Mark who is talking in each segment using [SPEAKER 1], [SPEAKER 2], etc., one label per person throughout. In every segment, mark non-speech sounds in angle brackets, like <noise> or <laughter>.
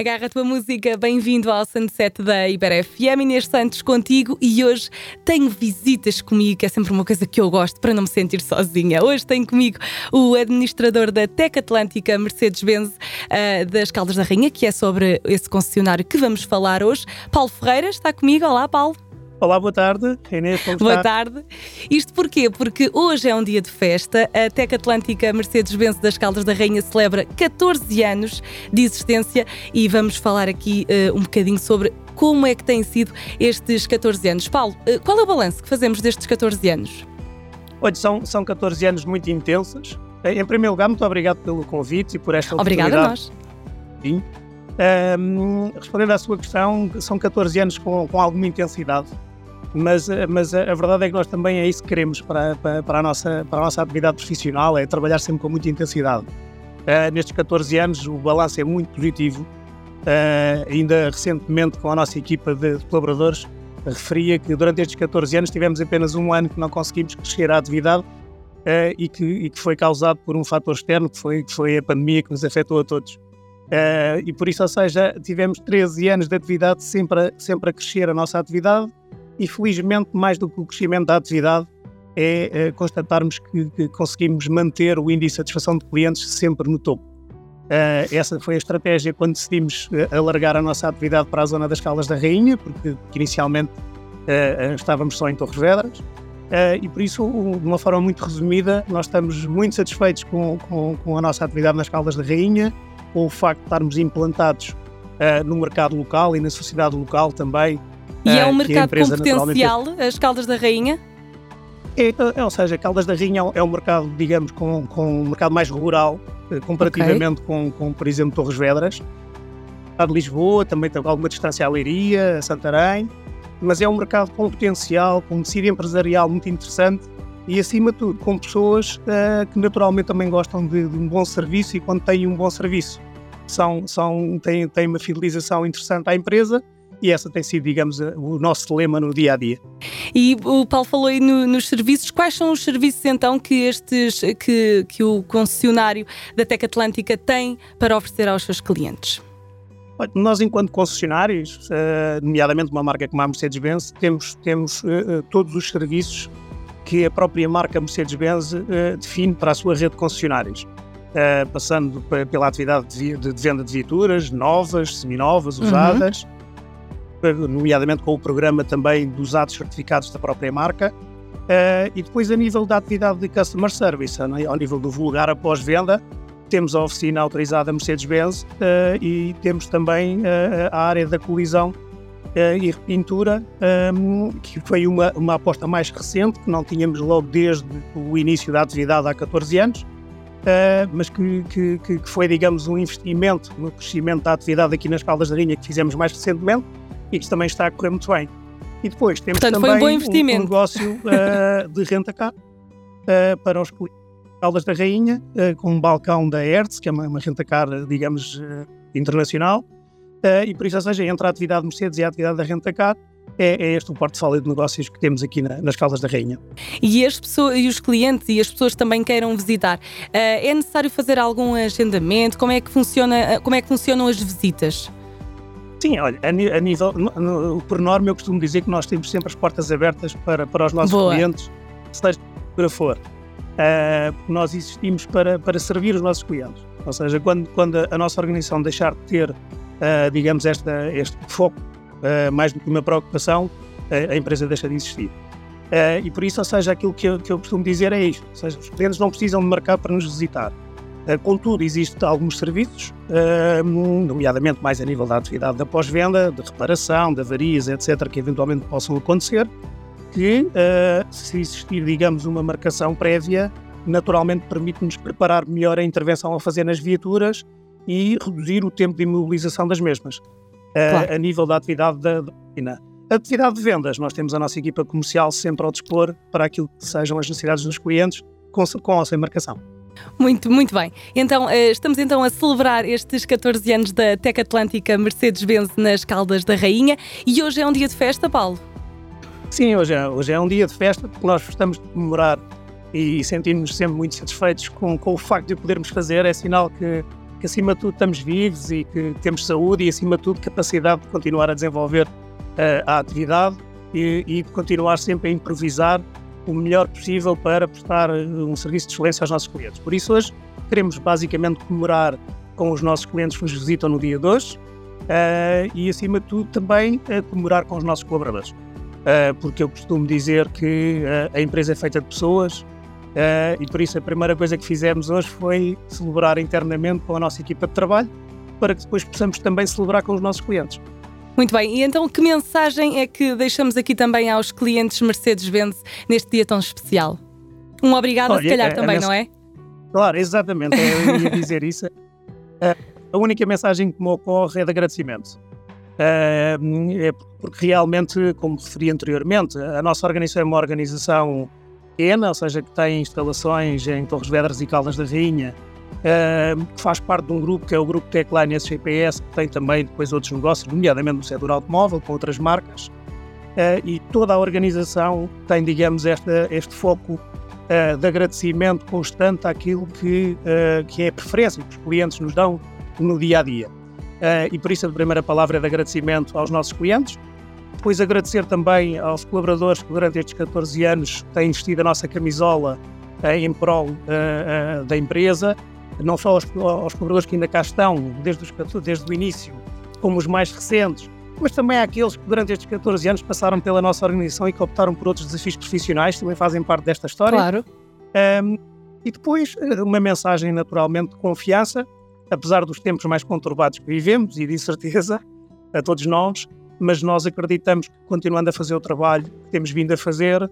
[SPEAKER 1] Agarra a tua música, bem-vindo ao Sunset da Iber FM. Inês Santos contigo e hoje tenho visitas comigo, que é sempre uma coisa que eu gosto para não me sentir sozinha. Hoje tenho comigo o administrador da Tec Atlântica Mercedes-Benz uh, das Caldas da Rainha, que é sobre esse concessionário que vamos falar hoje. Paulo Ferreira está comigo. Olá, Paulo.
[SPEAKER 2] Olá, boa tarde. Inês, como
[SPEAKER 1] boa tarde. Isto porquê? Porque hoje é um dia de festa. A Tec Atlântica Mercedes-Benz das Caldas da Rainha celebra 14 anos de existência e vamos falar aqui uh, um bocadinho sobre como é que têm sido estes 14 anos. Paulo, uh, qual é o balanço que fazemos destes 14 anos?
[SPEAKER 2] Olha, são, são 14 anos muito intensos. Em primeiro lugar, muito obrigado pelo convite e por esta
[SPEAKER 1] oportunidade. Obrigada a nós.
[SPEAKER 2] Sim. Um, respondendo à sua questão, são 14 anos com, com alguma intensidade mas, mas a, verdade é que nós também é isso que queremos para, para, para, a, nossa, para a nossa atividade profissional, é trabalhar sempre com muita intensidade. Uh, nestes 14 anos o balanço é muito positivo. Uh, ainda recentemente com a nossa equipa de, de colaboradores referia que durante estes 14 anos tivemos apenas um ano que não conseguimos crescer a atividade uh, e, que, e, que, foi causado por um fator externo, que foi, que foi a pandemia que nos afetou a todos. Uh, e por isso, ou seja, tivemos 13 anos de atividade sempre a, sempre a crescer a nossa atividade e felizmente, mais do que o crescimento da atividade, é, é constatarmos que, que, conseguimos manter o índice de satisfação de clientes sempre no topo. Uh, essa foi a estratégia quando decidimos uh, alargar a nossa atividade para a zona das Caldas da Rainha, porque, porque inicialmente uh, estávamos só em Torres Vedras, e por isso, de uma forma muito resumida, nós estamos muito satisfeitos com, com, com, a nossa atividade nas Caldas da Rainha, com o facto de estarmos implantados no mercado local e na sociedade local também,
[SPEAKER 1] e é um mercado com potencial, as Caldas da Rainha?
[SPEAKER 2] É, é, ou seja, Caldas da Rainha é um mercado, digamos, com, com um mercado mais rural, eh, comparativamente okay. com, com, por exemplo, Torres Vedras. A de Lisboa também tem alguma distância à Leiria, a Santarém, mas é um mercado com potencial, com um tecido empresarial muito interessante e, acima de tudo, com pessoas uh, que naturalmente também gostam de, de, um bom serviço e quando têm um bom serviço são, são, têm, têm uma fidelização interessante à empresa e essa tem sido, digamos, o nosso lema no dia a dia.
[SPEAKER 1] E o Paulo falou aí no, nos serviços. Quais são os serviços então que estes que, que o concessionário da Tec Atlântica tem para oferecer aos seus clientes?
[SPEAKER 2] Nós, enquanto concessionários, eh, nomeadamente uma marca como a Mercedes-Benz, temos, temos eh, eh, todos os serviços que a própria marca Mercedes-Benz define para a sua rede de concessionários. passando pela atividade de, venda de viaturas novas, seminovas, uhum. usadas, uhum nomeadamente com o programa também dos atos certificados da própria marca. Uh, e depois, a nível da atividade de customer service, né, ao nível do vulgar após-venda, temos a oficina autorizada Mercedes-Benz uh, e temos também uh, a área da colisão e repintura, um, que foi uma, uma aposta mais recente, que não tínhamos logo desde o início da atividade há 14 anos, mas que, que, que, foi, digamos, um investimento no crescimento da atividade aqui nas Caldas da Rainha que fizemos mais recentemente e que também está a correr muito bem. E depois temos
[SPEAKER 1] Portanto,
[SPEAKER 2] também
[SPEAKER 1] um, um,
[SPEAKER 2] negócio uh, <laughs> de renta-car uh, para os clientes. Caldas da Rainha, uh, com um balcão da Hertz, que é uma, uma renta-car, digamos, internacional, e por isso, ou seja, entre a atividade Mercedes e a atividade da renta-car, é, é, este o portfólio de negócios que temos aqui na, nas Caldas da Rainha.
[SPEAKER 1] E, as pessoas, e os clientes e as pessoas também queiram visitar, é necessário fazer algum agendamento? Como é que funciona, como é que funcionam as visitas?
[SPEAKER 2] Sim, olha, a, nível, no, por norma, eu costumo dizer que nós temos sempre as portas abertas para, para os nossos Boa. clientes, seja para for. Uh, nós existimos para, para servir os nossos clientes. Ou seja, quando, quando a nossa organização deixar de ter, uh, digamos, esta, este foco, uh, mais do que uma preocupação, a empresa deixa de existir. e por isso, ou seja, aquilo que eu, que eu costumo dizer é isto: ou seja, os clientes não precisam de marcar para nos visitar contudo, existem alguns serviços, eh, nomeadamente mais a nível da atividade da pós-venda, de reparação, de avarias, etc., que eventualmente possam acontecer, que eh, se existir, digamos, uma marcação prévia, naturalmente permite-nos preparar melhor a intervenção a fazer nas viaturas e reduzir o tempo de imobilização das mesmas. Claro. A nível da atividade da, da a atividade de vendas, nós temos a nossa equipa comercial sempre ao dispor para aquilo que sejam as necessidades dos clientes, com, com ou sem marcação.
[SPEAKER 1] Muito, muito bem. Então, eh, estamos então a celebrar estes 14 anos da Tec Atlântica Mercedes-Benz nas Caldas da Rainha e hoje é um dia de festa, Paulo?
[SPEAKER 2] Sim, hoje é, hoje é um dia de festa porque nós gostamos de comemorar e sentimos-nos sempre muito satisfeitos com, com o facto de o podermos fazer. É sinal que, que acima de tudo estamos vivos e que temos saúde e acima de tudo capacidade de continuar a desenvolver uh, a atividade e, e, de continuar sempre a improvisar o melhor possível para prestar um serviço de excelência aos nossos clientes. Por isso hoje queremos basicamente comemorar com os nossos clientes que nos visitam no dia de hoje uh, e acima de tudo também uh, comemorar com os nossos colaboradores. porque eu costumo dizer que a empresa é feita de pessoas Uh, e por isso a primeira coisa que fizemos hoje foi celebrar internamente com a nossa equipa de trabalho, para que depois possamos também celebrar com os nossos clientes.
[SPEAKER 1] Muito bem, e então que mensagem é que deixamos aqui também aos clientes Mercedes-Benz neste dia tão especial? Um obrigado, Olha, se calhar, a, também, a não é?
[SPEAKER 2] Claro, exatamente, eu ia dizer isso. Uh, <laughs> a única mensagem que me ocorre é de agradecimento. É porque realmente, como referi anteriormente, a nossa organização é uma organização pequena, ou seja, que tem instalações em Torres Vedras e Caldas da Rainha, uh, que faz parte de um grupo que é o Grupo Techline SGPS, que tem também depois outros negócios, nomeadamente no setor automóvel, com outras marcas, uh, e toda a organização tem, digamos, este foco uh, de agradecimento constante àquilo que, que é a preferência que os clientes nos dão no dia a dia. e por isso a primeira palavra é de agradecimento aos nossos clientes, depois agradecer também aos colaboradores que durante estes 14 anos têm vestido a nossa camisola eh, em prol uh, uh, da empresa, não só aos, aos, colaboradores que ainda cá estão desde, os, desde o início, como os mais recentes, mas também àqueles que durante estes 14 anos passaram pela nossa organização e que optaram por outros desafios profissionais, também fazem parte desta história.
[SPEAKER 1] Claro.
[SPEAKER 2] Um, e depois uma mensagem naturalmente de confiança, apesar dos tempos mais conturbados que vivemos e de incerteza <laughs> a todos nós, mas nós acreditamos que continuando a fazer o trabalho que temos vindo a fazer, uh,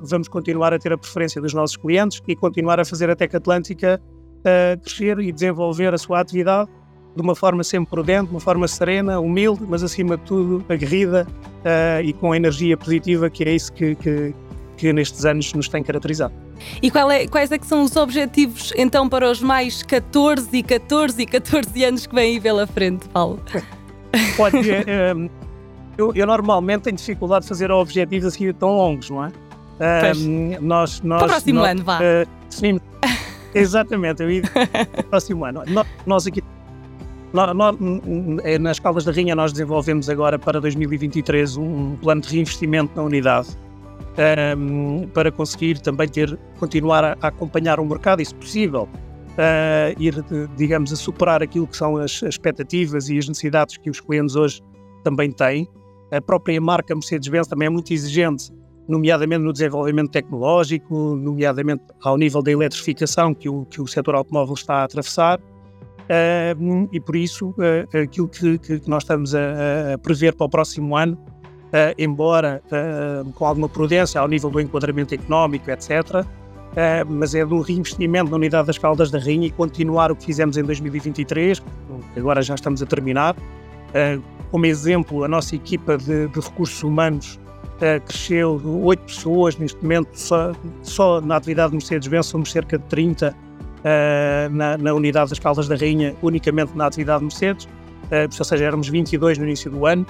[SPEAKER 2] vamos continuar a ter a preferência dos nossos clientes e continuar a fazer a Tec Atlântica uh, crescer e desenvolver a sua atividade de uma forma sempre prudente, de uma forma serena, humilde, mas acima de tudo aguerrida uh, e com a energia positiva, que é isso que, que, que nestes anos nos tem caracterizado.
[SPEAKER 1] E é, quais é que são os objetivos então para os mais 14 e 14 e 14 anos que vêm aí pela frente, Paulo? <laughs>
[SPEAKER 2] Pode, um, eu, eu, normalmente tenho dificuldade de fazer objetivos assim tão longos, não é?
[SPEAKER 1] Um, nós, nós, Para o próximo nós, ano, vá. Uh,
[SPEAKER 2] sim, exatamente, eu ia <laughs> próximo ano. Nós, aqui é, nas Caldas da Rainha nós desenvolvemos agora para 2023 um plano de reinvestimento na unidade um, para conseguir também ter, continuar a, a acompanhar o mercado, e se possível, uh, ir, digamos, a superar aquilo que são as, as expectativas e as necessidades que os clientes hoje também têm. A própria marca Mercedes-Benz também é muito exigente, nomeadamente no desenvolvimento tecnológico, nomeadamente ao nível da eletrificação que o, que o setor automóvel está a atravessar. Uh, e por isso, uh, aquilo que, que, nós estamos a, a, prever para o próximo ano, uh, embora com alguma prudência ao nível do enquadramento económico, etc., mas é de um reinvestimento na unidade das Caldas da Rainha e continuar o que fizemos em 2023, que agora já estamos a terminar. Como exemplo, a nossa equipa de, de recursos humanos uh, cresceu 8 pessoas, neste momento só, só na atividade Mercedes-Benz somos cerca de 30 na, na, unidade das Caldas da Rainha, unicamente na atividade Mercedes, ou seja, éramos 22 no início do ano.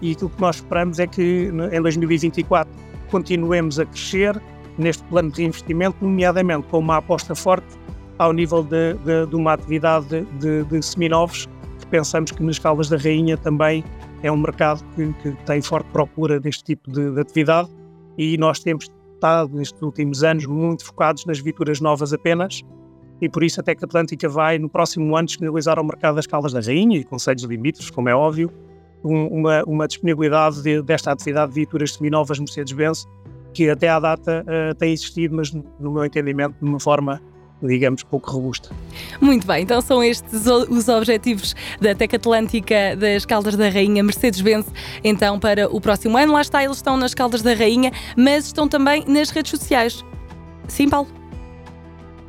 [SPEAKER 2] e aquilo que nós esperamos é que em 2024 continuemos a crescer, neste plano de investimento, nomeadamente com uma aposta forte ao nível de, de, de uma atividade de, de seminovos, que pensamos que nas Caldas da Rainha também é um mercado que, que tem forte procura deste tipo de, de, atividade e nós temos estado nestes últimos anos muito focados nas viaturas novas apenas e por isso a Atlântica vai no próximo ano disponibilizar ao mercado das Caldas da Rainha e conselhos limites, como é óbvio, um, uma, uma disponibilidade de, desta atividade de viaturas seminovas Mercedes-Benz que até à data uh, tem existido, mas no meu entendimento de uma forma digamos, pouco robusta.
[SPEAKER 1] Muito bem, então são estes os objetivos da Tec Atlântica das Caldas da Rainha Mercedes-Benz, então para o próximo ano. Lá está, eles estão nas Caldas da Rainha, mas estão também nas redes sociais. Sim, Paulo?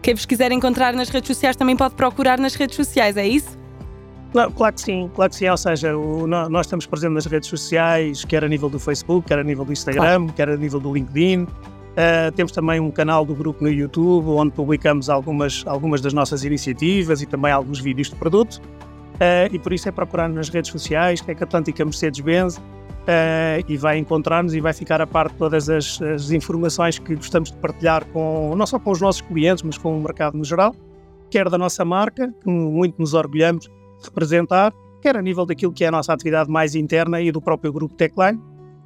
[SPEAKER 1] Quem vos quiser encontrar nas redes sociais também pode procurar nas redes sociais, é isso?
[SPEAKER 2] Claro, claro, que sim, claro que sim. Ou seja, o, nós estamos presentes nas redes sociais, quer a nível do Facebook, quer a nível do Instagram, claro. quer a nível do LinkedIn. Uh, temos também um canal do grupo no YouTube, onde publicamos algumas, algumas das nossas iniciativas e também alguns vídeos de produto. Uh, e por isso é procurar nas redes sociais, que é que Atlântica Mercedes-Benz, uh, e vai encontrar-nos e vai ficar a par de todas as, as, informações que gostamos de partilhar com, não só com os nossos clientes, mas com o mercado no geral. quer da nossa marca, que muito nos orgulhamos de representar, quer a nível daquilo que é a nossa atividade mais interna e do próprio grupo Techline.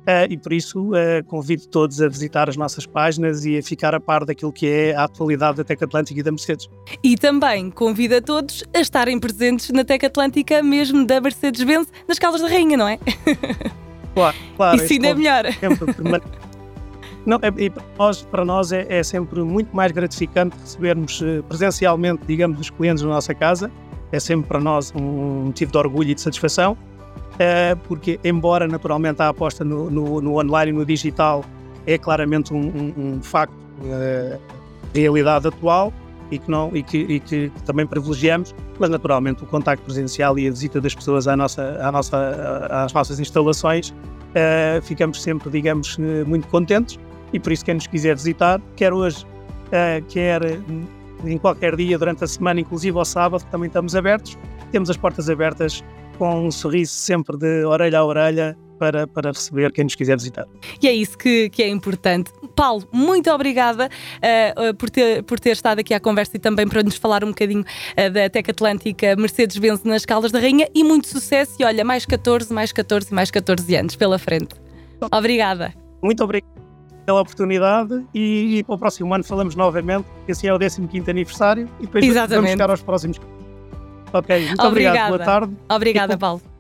[SPEAKER 2] Uh, e por isso uh, convido todos a visitar as nossas páginas e a ficar a par daquilo que é a atualidade da Tec Atlântica e da Mercedes.
[SPEAKER 1] E também convido a todos a estarem presentes na Tec Atlântica, mesmo da Mercedes-Benz, nas Caldas da Rainha, não é? <laughs>
[SPEAKER 2] Claro, claro.
[SPEAKER 1] Isso ainda é melhor.
[SPEAKER 2] Não, é, para nós, para nós é, é, sempre muito mais gratificante recebermos uh, presencialmente, digamos, os clientes na nossa casa. É sempre para nós um motivo de orgulho e de satisfação porque, embora naturalmente a aposta no, no, no, online e no digital é claramente um, um, um facto, uh, realidade atual e que, não, e, que, e que também privilegiamos, mas naturalmente o contacto presencial e a visita das pessoas à nossa, à nossa, às nossas instalações, uh, ficamos sempre, digamos, muito contentes e por isso quem nos quiser visitar, quer hoje, quer em qualquer dia durante a semana, inclusive ao sábado, também estamos abertos. Temos as portas abertas com um sorriso sempre de orelha a orelha para, para receber quem nos quiser visitar.
[SPEAKER 1] E é isso que, que é importante. Paulo, muito obrigada uh, por, ter, por ter estado aqui à conversa e também para nos falar um bocadinho uh, da Tec Atlântica Mercedes-Benz nas Caldas da Rainha e muito sucesso e olha, mais 14, mais 14 mais 14 anos pela frente. Obrigada.
[SPEAKER 2] Muito obrigado pela oportunidade e, e para o próximo ano falamos novamente, esse é o 15º aniversário e depois
[SPEAKER 1] Exatamente.
[SPEAKER 2] vamos ficar aos próximos Ok, muito obrigado. Boa tarde.
[SPEAKER 1] Obrigada, <laughs> Paulo.